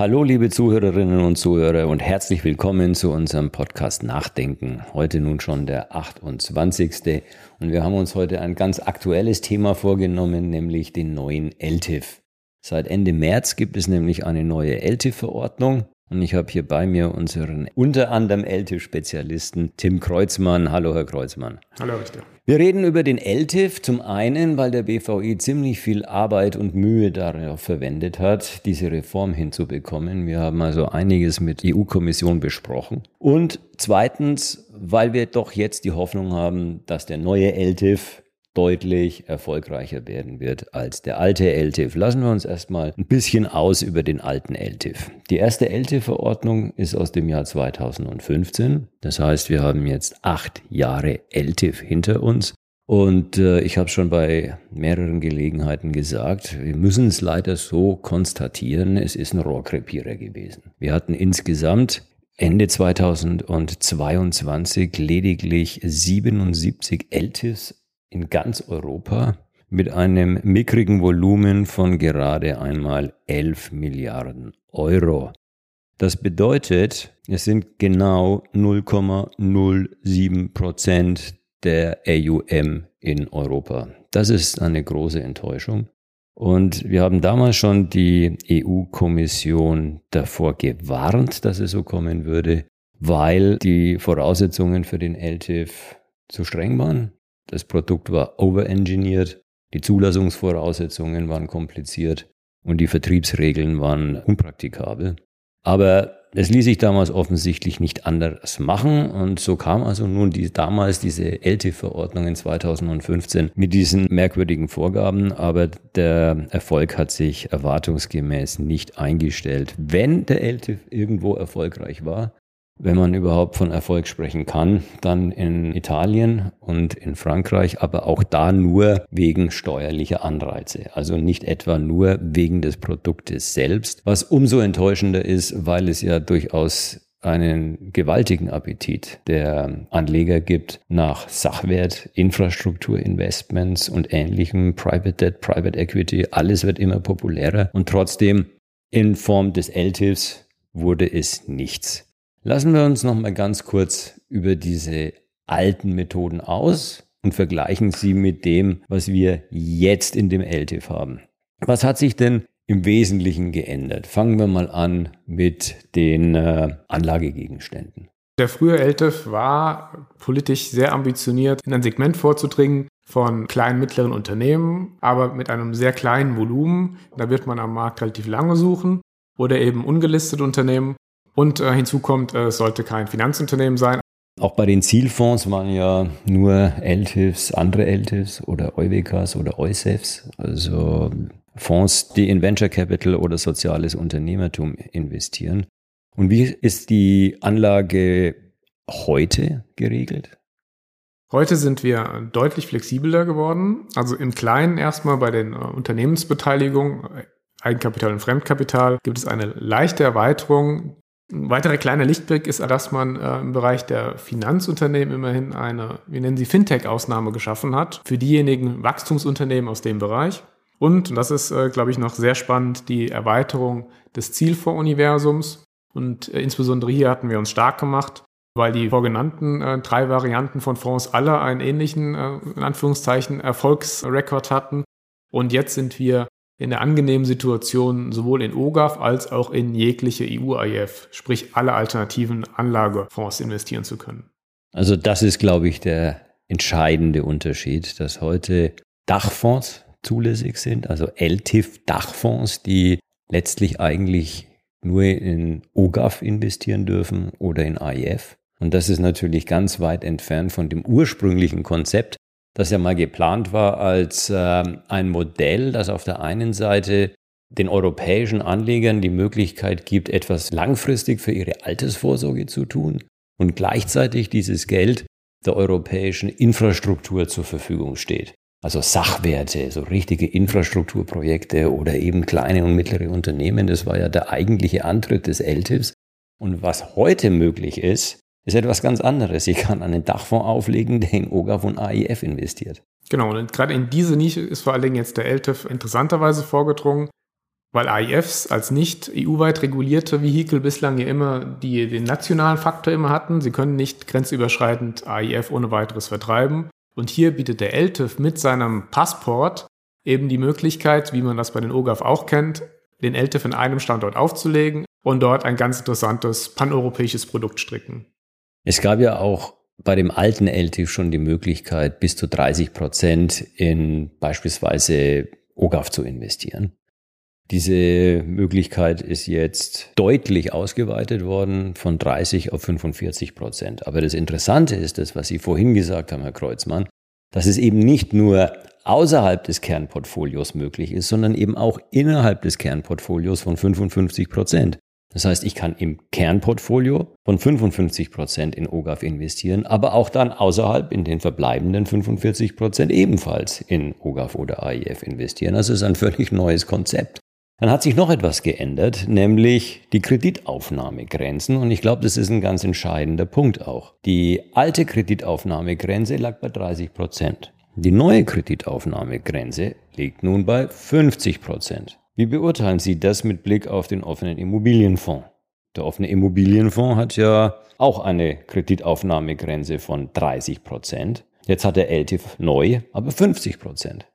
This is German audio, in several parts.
Hallo liebe Zuhörerinnen und Zuhörer und herzlich willkommen zu unserem Podcast Nachdenken. Heute nun schon der 28. Und wir haben uns heute ein ganz aktuelles Thema vorgenommen, nämlich den neuen LTIF. Seit Ende März gibt es nämlich eine neue LTIF-Verordnung und ich habe hier bei mir unseren unter anderem LTIF-Spezialisten Tim Kreuzmann. Hallo, Herr Kreuzmann. Hallo, Richter. Wir reden über den LTIF zum einen, weil der BVI ziemlich viel Arbeit und Mühe darauf verwendet hat, diese Reform hinzubekommen. Wir haben also einiges mit EU-Kommission besprochen. Und zweitens, weil wir doch jetzt die Hoffnung haben, dass der neue LTIF deutlich erfolgreicher werden wird als der alte LTIF. Lassen wir uns erstmal ein bisschen aus über den alten LTIF. Die erste LTIF-Verordnung ist aus dem Jahr 2015. Das heißt, wir haben jetzt acht Jahre LTIF hinter uns. Und äh, ich habe schon bei mehreren Gelegenheiten gesagt, wir müssen es leider so konstatieren, es ist ein Rohrkrepierer gewesen. Wir hatten insgesamt Ende 2022 lediglich 77 LTIFs in ganz Europa mit einem mickrigen Volumen von gerade einmal 11 Milliarden Euro. Das bedeutet, es sind genau 0,07 Prozent der AUM in Europa. Das ist eine große Enttäuschung. Und wir haben damals schon die EU-Kommission davor gewarnt, dass es so kommen würde, weil die Voraussetzungen für den LTIF zu streng waren. Das Produkt war overengineert, die Zulassungsvoraussetzungen waren kompliziert und die Vertriebsregeln waren unpraktikabel. Aber es ließ sich damals offensichtlich nicht anders machen und so kam also nun die, damals diese LT-Verordnung in 2015 mit diesen merkwürdigen Vorgaben, aber der Erfolg hat sich erwartungsgemäß nicht eingestellt. Wenn der LTIF irgendwo erfolgreich war, wenn man überhaupt von Erfolg sprechen kann, dann in Italien und in Frankreich, aber auch da nur wegen steuerlicher Anreize. Also nicht etwa nur wegen des Produktes selbst, was umso enttäuschender ist, weil es ja durchaus einen gewaltigen Appetit der Anleger gibt nach Sachwert, Infrastrukturinvestments und ähnlichem, Private Debt, Private Equity, alles wird immer populärer und trotzdem in Form des LTIFs wurde es nichts. Lassen wir uns noch mal ganz kurz über diese alten Methoden aus und vergleichen sie mit dem, was wir jetzt in dem LTIF haben. Was hat sich denn im Wesentlichen geändert? Fangen wir mal an mit den äh, Anlagegegenständen. Der frühe LTIF war politisch sehr ambitioniert, in ein Segment vorzudringen von kleinen, mittleren Unternehmen, aber mit einem sehr kleinen Volumen. Da wird man am Markt relativ lange suchen. Oder eben ungelistete Unternehmen, und äh, hinzu kommt, äh, es sollte kein Finanzunternehmen sein. Auch bei den Zielfonds waren ja nur LTIFs, andere LTIFs oder EUWKs oder EUSEFs, also Fonds, die in Venture Capital oder soziales Unternehmertum investieren. Und wie ist die Anlage heute geregelt? Heute sind wir deutlich flexibler geworden. Also im Kleinen erstmal bei den äh, Unternehmensbeteiligungen, äh, Eigenkapital und Fremdkapital, gibt es eine leichte Erweiterung ein weiterer kleiner Lichtblick ist, dass man äh, im Bereich der Finanzunternehmen immerhin eine, wir nennen sie Fintech-Ausnahme geschaffen hat, für diejenigen Wachstumsunternehmen aus dem Bereich. Und, und das ist, äh, glaube ich, noch sehr spannend, die Erweiterung des Zielfonds-Universums. Und äh, insbesondere hier hatten wir uns stark gemacht, weil die vorgenannten äh, drei Varianten von Fonds alle einen ähnlichen, äh, in Anführungszeichen, Erfolgsrekord hatten. Und jetzt sind wir in der angenehmen Situation, sowohl in OGAF als auch in jegliche EU-IF, sprich alle alternativen Anlagefonds investieren zu können. Also das ist, glaube ich, der entscheidende Unterschied, dass heute Dachfonds zulässig sind, also LTIF-Dachfonds, die letztlich eigentlich nur in OGAF investieren dürfen oder in AIF. Und das ist natürlich ganz weit entfernt von dem ursprünglichen Konzept, das ja mal geplant war als äh, ein Modell, das auf der einen Seite den europäischen Anlegern die Möglichkeit gibt, etwas langfristig für ihre Altersvorsorge zu tun und gleichzeitig dieses Geld der europäischen Infrastruktur zur Verfügung steht. Also Sachwerte, so richtige Infrastrukturprojekte oder eben kleine und mittlere Unternehmen, das war ja der eigentliche Antritt des LTIFs. Und was heute möglich ist, ist etwas ganz anderes. Ich kann einen Dachfonds auflegen, der in OGAF und AIF investiert. Genau, und gerade in diese Nische ist vor allen Dingen jetzt der LTIF interessanterweise vorgedrungen. weil AIFs als nicht EU-weit regulierte Vehikel bislang ja immer die, den nationalen Faktor immer hatten. Sie können nicht grenzüberschreitend AIF ohne weiteres vertreiben. Und hier bietet der LTIF mit seinem Passport eben die Möglichkeit, wie man das bei den OGAF auch kennt, den LTIF in einem Standort aufzulegen und dort ein ganz interessantes paneuropäisches Produkt stricken. Es gab ja auch bei dem alten LTIF schon die Möglichkeit, bis zu 30 Prozent in beispielsweise OGAF zu investieren. Diese Möglichkeit ist jetzt deutlich ausgeweitet worden von 30 auf 45 Prozent. Aber das Interessante ist das, was Sie vorhin gesagt haben, Herr Kreuzmann, dass es eben nicht nur außerhalb des Kernportfolios möglich ist, sondern eben auch innerhalb des Kernportfolios von 55 Prozent. Das heißt, ich kann im Kernportfolio von 55 Prozent in OGAF investieren, aber auch dann außerhalb in den verbleibenden 45 Prozent ebenfalls in OGAF oder AIF investieren. Das ist ein völlig neues Konzept. Dann hat sich noch etwas geändert, nämlich die Kreditaufnahmegrenzen. Und ich glaube, das ist ein ganz entscheidender Punkt auch. Die alte Kreditaufnahmegrenze lag bei 30 Prozent. Die neue Kreditaufnahmegrenze liegt nun bei 50 Prozent. Wie beurteilen Sie das mit Blick auf den offenen Immobilienfonds? Der offene Immobilienfonds hat ja auch eine Kreditaufnahmegrenze von 30 Prozent. Jetzt hat der LTIF neu aber 50 Prozent.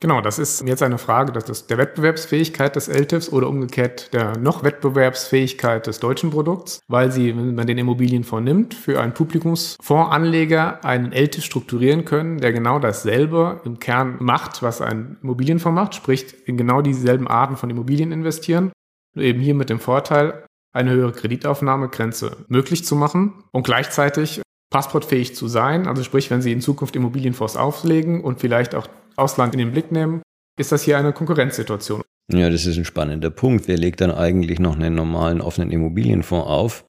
Genau, das ist jetzt eine Frage des, der Wettbewerbsfähigkeit des LTIFs oder umgekehrt der noch Wettbewerbsfähigkeit des deutschen Produkts, weil sie, wenn man den Immobilienfonds nimmt, für einen Publikumsfondsanleger einen LTIF strukturieren können, der genau dasselbe im Kern macht, was ein Immobilienfonds macht, sprich in genau dieselben Arten von Immobilien investieren, nur eben hier mit dem Vorteil, eine höhere Kreditaufnahmegrenze möglich zu machen und gleichzeitig passportfähig zu sein. Also sprich, wenn Sie in Zukunft Immobilienfonds auflegen und vielleicht auch Ausland in den Blick nehmen, ist das hier eine Konkurrenzsituation. Ja, das ist ein spannender Punkt. Wer legt dann eigentlich noch einen normalen offenen Immobilienfonds auf?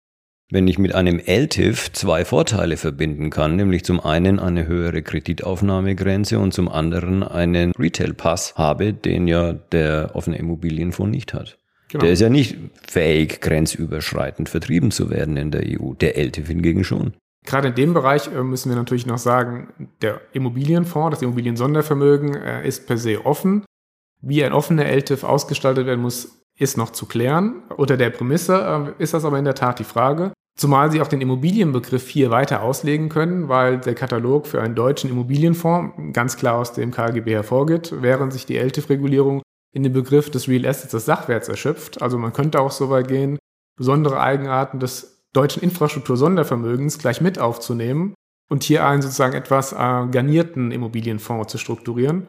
Wenn ich mit einem LTIF zwei Vorteile verbinden kann, nämlich zum einen eine höhere Kreditaufnahmegrenze und zum anderen einen Retail-Pass habe, den ja der offene Immobilienfonds nicht hat. Genau. Der ist ja nicht fähig, grenzüberschreitend vertrieben zu werden in der EU. Der LTIF hingegen schon. Gerade in dem Bereich äh, müssen wir natürlich noch sagen, der Immobilienfonds, das Immobilien-Sondervermögen äh, ist per se offen. Wie ein offener LTIF ausgestaltet werden muss, ist noch zu klären. Unter der Prämisse äh, ist das aber in der Tat die Frage. Zumal sie auch den Immobilienbegriff hier weiter auslegen können, weil der Katalog für einen deutschen Immobilienfonds ganz klar aus dem KGB hervorgeht, während sich die LTIF-Regulierung in den Begriff des Real Assets des Sachwerts erschöpft. Also man könnte auch so weit gehen, besondere Eigenarten des deutschen Infrastruktur-Sondervermögens gleich mit aufzunehmen und hier einen sozusagen etwas äh, garnierten Immobilienfonds zu strukturieren.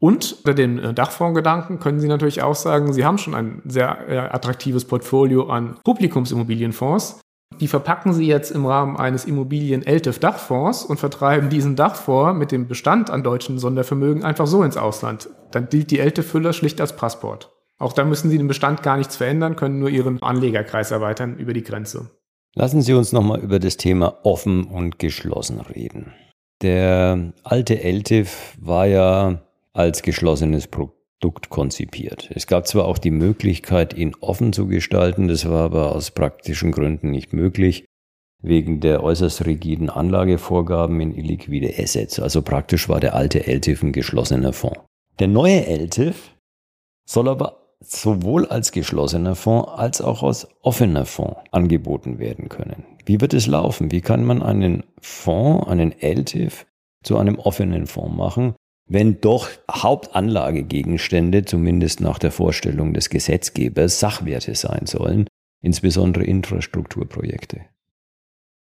Und unter den äh, Dachfondsgedanken können Sie natürlich auch sagen, Sie haben schon ein sehr äh, attraktives Portfolio an Publikumsimmobilienfonds. Die verpacken Sie jetzt im Rahmen eines Immobilien-LTIF-Dachfonds und vertreiben diesen Dachfonds mit dem Bestand an deutschen Sondervermögen einfach so ins Ausland. Dann gilt die LTIF-Füller schlicht als Passport. Auch da müssen Sie den Bestand gar nichts verändern, können nur Ihren Anlegerkreis erweitern über die Grenze. Lassen Sie uns nochmal über das Thema offen und geschlossen reden. Der alte LTIF war ja als geschlossenes Produkt konzipiert. Es gab zwar auch die Möglichkeit, ihn offen zu gestalten, das war aber aus praktischen Gründen nicht möglich, wegen der äußerst rigiden Anlagevorgaben in illiquide Assets. Also praktisch war der alte LTIF ein geschlossener Fonds. Der neue LTIF soll aber sowohl als geschlossener Fonds als auch als offener Fonds angeboten werden können. Wie wird es laufen? Wie kann man einen Fonds, einen LTIF zu einem offenen Fonds machen, wenn doch Hauptanlagegegenstände, zumindest nach der Vorstellung des Gesetzgebers, Sachwerte sein sollen, insbesondere Infrastrukturprojekte?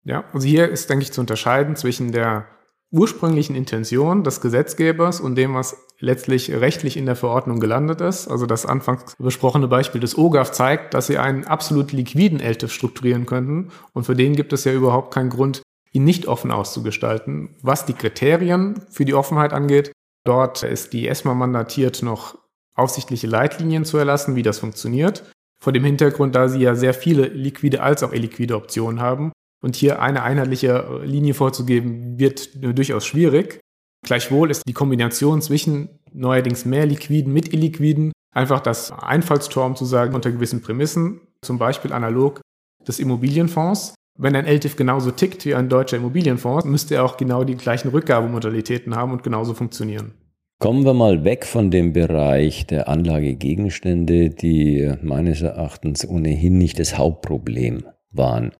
Ja, also hier ist, denke ich, zu unterscheiden zwischen der ursprünglichen Intention des Gesetzgebers und dem, was letztlich rechtlich in der Verordnung gelandet ist. Also das anfangs besprochene Beispiel des OGAF zeigt, dass sie einen absolut liquiden LTIF strukturieren könnten und für den gibt es ja überhaupt keinen Grund, ihn nicht offen auszugestalten. Was die Kriterien für die Offenheit angeht, dort ist die ESMA mandatiert, noch aufsichtliche Leitlinien zu erlassen, wie das funktioniert. Vor dem Hintergrund, da sie ja sehr viele liquide als auch illiquide Optionen haben und hier eine einheitliche Linie vorzugeben, wird durchaus schwierig. Gleichwohl ist die Kombination zwischen neuerdings mehr Liquiden mit Illiquiden einfach das Einfallstor, um zu sagen, unter gewissen Prämissen, zum Beispiel analog des Immobilienfonds. Wenn ein LTIF genauso tickt wie ein deutscher Immobilienfonds, müsste er auch genau die gleichen Rückgabemodalitäten haben und genauso funktionieren. Kommen wir mal weg von dem Bereich der Anlagegegenstände, die meines Erachtens ohnehin nicht das Hauptproblem waren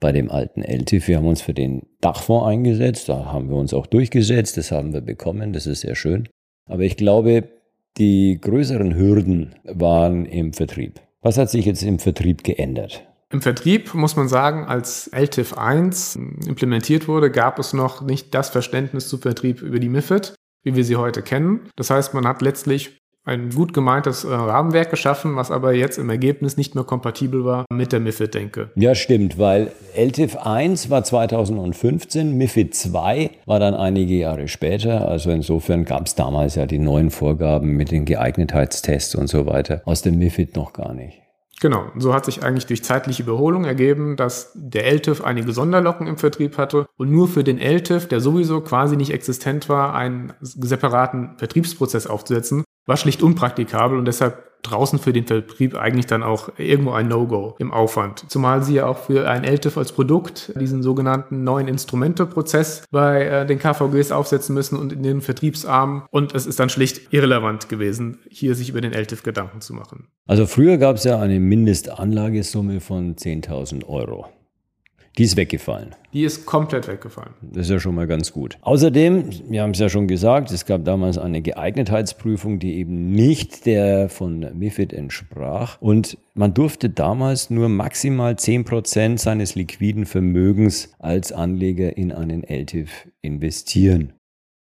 bei dem alten LTIF. Wir haben uns für den Dachfonds eingesetzt, da haben wir uns auch durchgesetzt, das haben wir bekommen, das ist sehr schön. Aber ich glaube, die größeren Hürden waren im Vertrieb. Was hat sich jetzt im Vertrieb geändert? Im Vertrieb muss man sagen, als LTIF 1 implementiert wurde, gab es noch nicht das Verständnis zu Vertrieb über die MIFID wie wir sie heute kennen. Das heißt, man hat letztlich ein gut gemeintes äh, Rahmenwerk geschaffen, was aber jetzt im Ergebnis nicht mehr kompatibel war mit der MIFID-Denke. Ja, stimmt, weil LTIF 1 war 2015, MIFID 2 war dann einige Jahre später. Also insofern gab es damals ja die neuen Vorgaben mit den Geeignetheitstests und so weiter aus dem MIFID noch gar nicht. Genau, so hat sich eigentlich durch zeitliche Überholung ergeben, dass der LTIF einige Sonderlocken im Vertrieb hatte und nur für den LTIF, der sowieso quasi nicht existent war, einen separaten Vertriebsprozess aufzusetzen, war schlicht unpraktikabel und deshalb draußen für den Vertrieb eigentlich dann auch irgendwo ein No-Go im Aufwand. Zumal sie ja auch für ein LTIF als Produkt diesen sogenannten neuen Instrumente-Prozess bei äh, den KVGs aufsetzen müssen und in den Vertriebsarmen. Und es ist dann schlicht irrelevant gewesen, hier sich über den LTIF Gedanken zu machen. Also früher gab es ja eine Mindestanlagesumme von 10.000 Euro. Die ist weggefallen. Die ist komplett weggefallen. Das ist ja schon mal ganz gut. Außerdem, wir haben es ja schon gesagt, es gab damals eine Geeignetheitsprüfung, die eben nicht der von MIFID entsprach. Und man durfte damals nur maximal 10% seines liquiden Vermögens als Anleger in einen LTIF investieren.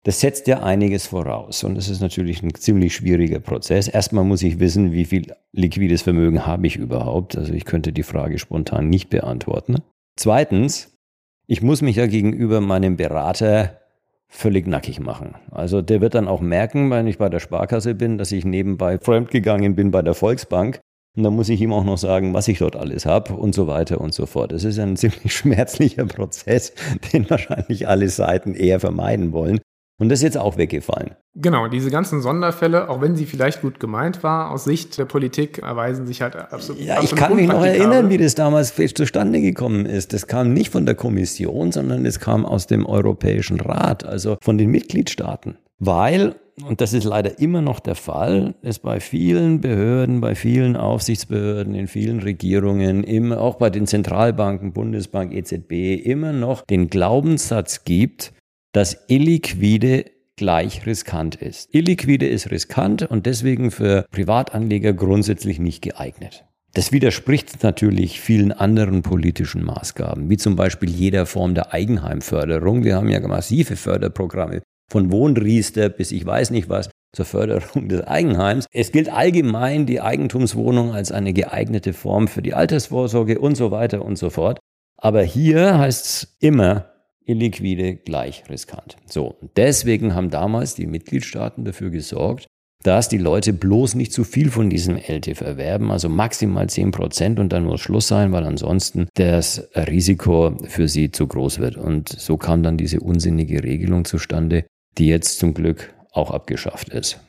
Das setzt ja einiges voraus und es ist natürlich ein ziemlich schwieriger Prozess. Erstmal muss ich wissen, wie viel liquides Vermögen habe ich überhaupt. Also ich könnte die Frage spontan nicht beantworten. Zweitens, ich muss mich ja gegenüber meinem Berater völlig nackig machen. Also der wird dann auch merken, wenn ich bei der Sparkasse bin, dass ich nebenbei fremdgegangen bin bei der Volksbank. Und dann muss ich ihm auch noch sagen, was ich dort alles habe und so weiter und so fort. Das ist ein ziemlich schmerzlicher Prozess, den wahrscheinlich alle Seiten eher vermeiden wollen. Und das ist jetzt auch weggefallen. Genau, diese ganzen Sonderfälle, auch wenn sie vielleicht gut gemeint war, aus Sicht der Politik erweisen sich halt absolut. Ja, ich kann mich noch erinnern, wie das damals zustande gekommen ist. Das kam nicht von der Kommission, sondern es kam aus dem Europäischen Rat, also von den Mitgliedstaaten. Weil, und das ist leider immer noch der Fall, es bei vielen Behörden, bei vielen Aufsichtsbehörden, in vielen Regierungen, immer auch bei den Zentralbanken, Bundesbank, EZB, immer noch den Glaubenssatz gibt, dass illiquide gleich riskant ist. Illiquide ist riskant und deswegen für Privatanleger grundsätzlich nicht geeignet. Das widerspricht natürlich vielen anderen politischen Maßgaben, wie zum Beispiel jeder Form der Eigenheimförderung. Wir haben ja massive Förderprogramme von Wohnriester bis ich weiß nicht was zur Förderung des Eigenheims. Es gilt allgemein die Eigentumswohnung als eine geeignete Form für die Altersvorsorge und so weiter und so fort. Aber hier heißt es immer illiquide gleich riskant. So, deswegen haben damals die Mitgliedstaaten dafür gesorgt, dass die Leute bloß nicht zu viel von diesem LTIF erwerben, also maximal 10 Prozent und dann muss Schluss sein, weil ansonsten das Risiko für sie zu groß wird. Und so kam dann diese unsinnige Regelung zustande, die jetzt zum Glück auch abgeschafft ist.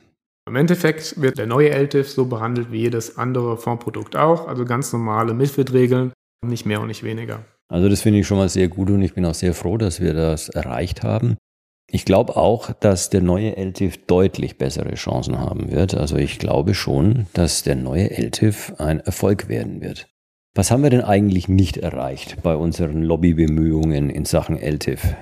Im Endeffekt wird der neue LTIF so behandelt wie jedes andere Fondsprodukt auch, also ganz normale MIFID-Regeln, nicht mehr und nicht weniger. Also das finde ich schon mal sehr gut und ich bin auch sehr froh, dass wir das erreicht haben. Ich glaube auch, dass der neue LTIF deutlich bessere Chancen haben wird. Also ich glaube schon, dass der neue LTIF ein Erfolg werden wird. Was haben wir denn eigentlich nicht erreicht bei unseren Lobbybemühungen in Sachen LTIF?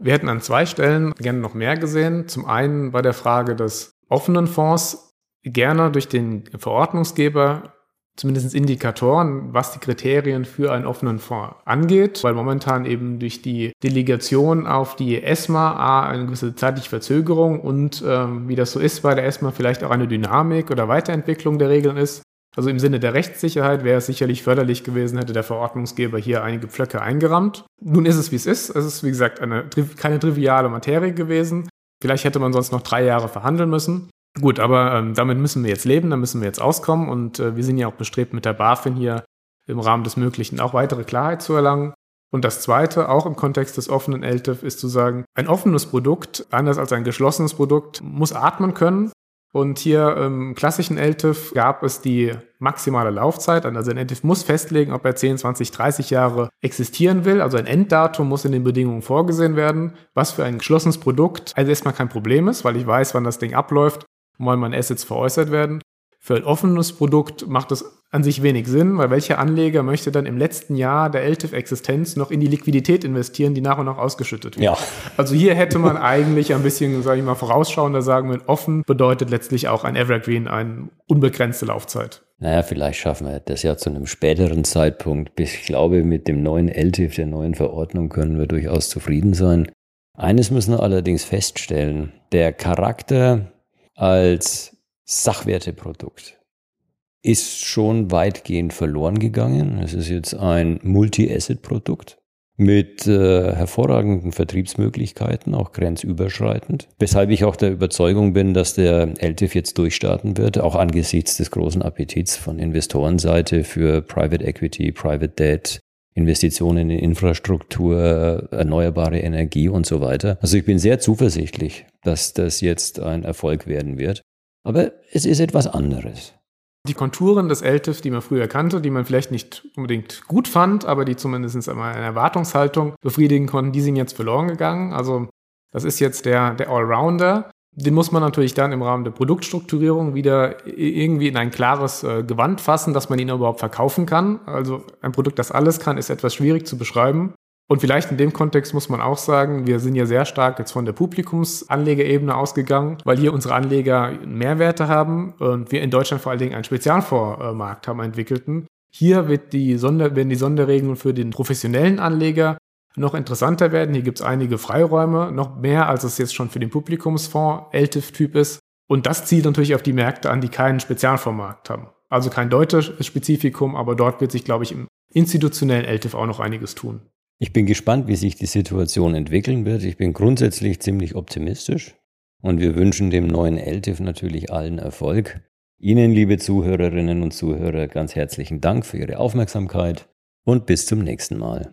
Wir hätten an zwei Stellen gerne noch mehr gesehen. Zum einen bei der Frage des offenen Fonds gerne durch den Verordnungsgeber zumindest Indikatoren, was die Kriterien für einen offenen Fonds angeht, weil momentan eben durch die Delegation auf die ESMA A, eine gewisse zeitliche Verzögerung und ähm, wie das so ist bei der ESMA vielleicht auch eine Dynamik oder Weiterentwicklung der Regeln ist. Also im Sinne der Rechtssicherheit wäre es sicherlich förderlich gewesen, hätte der Verordnungsgeber hier einige Pflöcke eingerammt. Nun ist es, wie es ist. Es ist, wie gesagt, eine, keine triviale Materie gewesen. Vielleicht hätte man sonst noch drei Jahre verhandeln müssen. Gut, aber ähm, damit müssen wir jetzt leben, da müssen wir jetzt auskommen und äh, wir sind ja auch bestrebt, mit der BaFin hier im Rahmen des Möglichen auch weitere Klarheit zu erlangen. Und das Zweite, auch im Kontext des offenen LTIF, ist zu sagen, ein offenes Produkt, anders als ein geschlossenes Produkt, muss atmen können. Und hier im klassischen LTIF gab es die maximale Laufzeit. Also ein LTIF muss festlegen, ob er 10, 20, 30 Jahre existieren will. Also ein Enddatum muss in den Bedingungen vorgesehen werden, was für ein geschlossenes Produkt also erstmal kein Problem ist, weil ich weiß, wann das Ding abläuft wann meine Assets veräußert werden. Für ein offenes Produkt macht es an sich wenig Sinn, weil welcher Anleger möchte dann im letzten Jahr der LTIF-Existenz noch in die Liquidität investieren, die nach und nach ausgeschüttet wird? Ja. Also hier hätte man eigentlich ein bisschen, sage ich mal, vorausschauender sagen, wenn offen bedeutet letztlich auch ein Evergreen eine unbegrenzte Laufzeit. Naja, vielleicht schaffen wir das ja zu einem späteren Zeitpunkt. Ich glaube, mit dem neuen LTIF, der neuen Verordnung, können wir durchaus zufrieden sein. Eines müssen wir allerdings feststellen. Der Charakter als Sachwerteprodukt ist schon weitgehend verloren gegangen. Es ist jetzt ein Multi-Asset-Produkt mit äh, hervorragenden Vertriebsmöglichkeiten, auch grenzüberschreitend. Weshalb ich auch der Überzeugung bin, dass der LTIF jetzt durchstarten wird, auch angesichts des großen Appetits von Investorenseite für Private Equity, Private Debt, Investitionen in Infrastruktur, erneuerbare Energie und so weiter. Also ich bin sehr zuversichtlich, dass das jetzt ein Erfolg werden wird. Aber es ist etwas anderes. Die Konturen des LTIF, die man früher kannte, die man vielleicht nicht unbedingt gut fand, aber die zumindest einmal eine Erwartungshaltung befriedigen konnten, die sind jetzt verloren gegangen. Also das ist jetzt der, der Allrounder. Den muss man natürlich dann im Rahmen der Produktstrukturierung wieder irgendwie in ein klares äh, Gewand fassen, dass man ihn überhaupt verkaufen kann. Also ein Produkt, das alles kann, ist etwas schwierig zu beschreiben. Und vielleicht in dem Kontext muss man auch sagen, wir sind ja sehr stark jetzt von der Publikumsanlegerebene ausgegangen, weil hier unsere Anleger Mehrwerte haben und wir in Deutschland vor allen Dingen einen Spezialfondsmarkt haben entwickelten. Hier wird die Sonder, werden die Sonderregeln für den professionellen Anleger noch interessanter werden. Hier gibt es einige Freiräume, noch mehr als es jetzt schon für den Publikumsfonds LTIF-Typ ist. Und das zielt natürlich auf die Märkte an, die keinen Spezialfondsmarkt haben. Also kein deutsches Spezifikum, aber dort wird sich, glaube ich, im institutionellen LTIF auch noch einiges tun. Ich bin gespannt, wie sich die Situation entwickeln wird. Ich bin grundsätzlich ziemlich optimistisch und wir wünschen dem neuen LTIF natürlich allen Erfolg. Ihnen, liebe Zuhörerinnen und Zuhörer, ganz herzlichen Dank für Ihre Aufmerksamkeit und bis zum nächsten Mal.